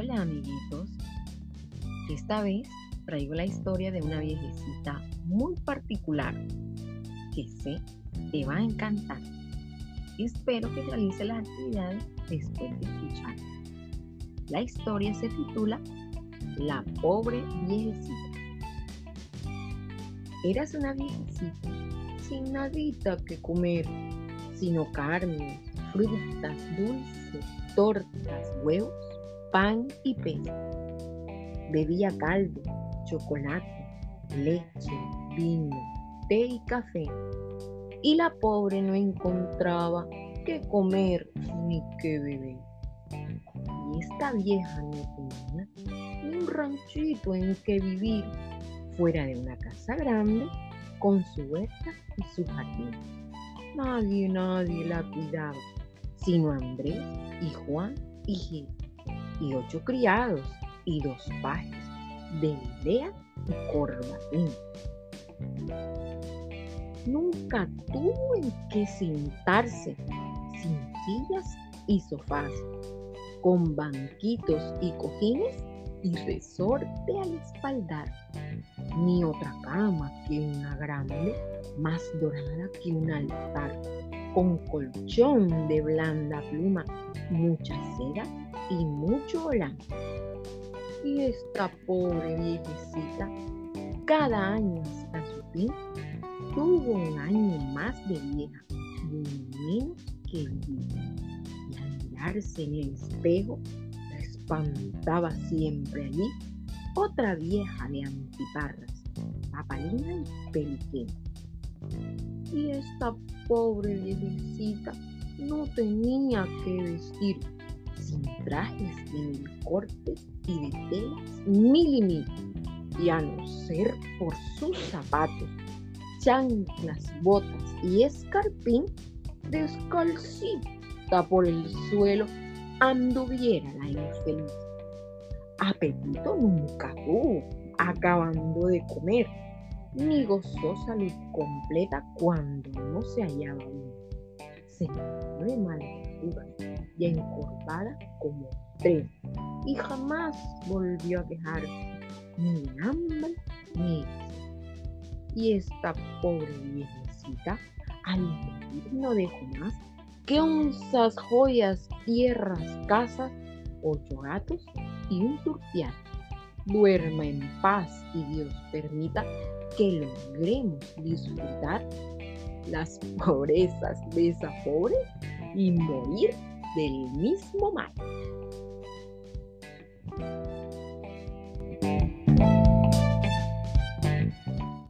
amiguitos. Esta vez traigo la historia de una viejecita muy particular que sé te va a encantar. Espero que realice las actividades después de escuchar. La historia se titula La pobre viejecita. Eras una viejecita sin nadita que comer, sino carnes, frutas, dulces, tortas, huevos, pan y pez. Bebía caldo, chocolate, leche, vino, té y café. Y la pobre no encontraba qué comer ni qué beber. Y esta vieja no tenía ni un ranchito en que vivir fuera de una casa grande con su huerta y su jardín. Nadie, nadie la cuidaba, sino Andrés y Juan y Gil, y ocho criados y dos pajes de Lea y Corbatín. Nunca tuvo en qué sentarse sin sillas y sofás, con banquitos y cojines y resorte al espaldar, ni otra cama que una grande, más dorada que un altar, con colchón de blanda pluma, mucha seda y mucho volán. Y esta pobre viejecita, cada año hasta su fin, tuvo un año más de vieja y un menos que vivir. Y al mirarse en el espejo, espantaba siempre allí otra vieja de antiparras, papalina y peliquena. Y esta pobre viejecita no tenía que vestir sin trajes de mil cortes y de telas mil y y a no ser por sus zapatos, chanclas, botas y escarpín, descalcita por el suelo anduviera la infeliz. Apetito nunca tuvo, acabando de comer, ni gozó salud completa cuando no se hallaba uno. Se de mala y encorvada como tres, y jamás volvió a quejarse, ni de hambre ni Y esta pobre viejecita, al morir no dejó más que onzas, joyas, tierras, casas, ocho gatos y un turpial. Duerma en paz y Dios permita que logremos disfrutar las pobrezas de esa pobre y morir del mismo mal.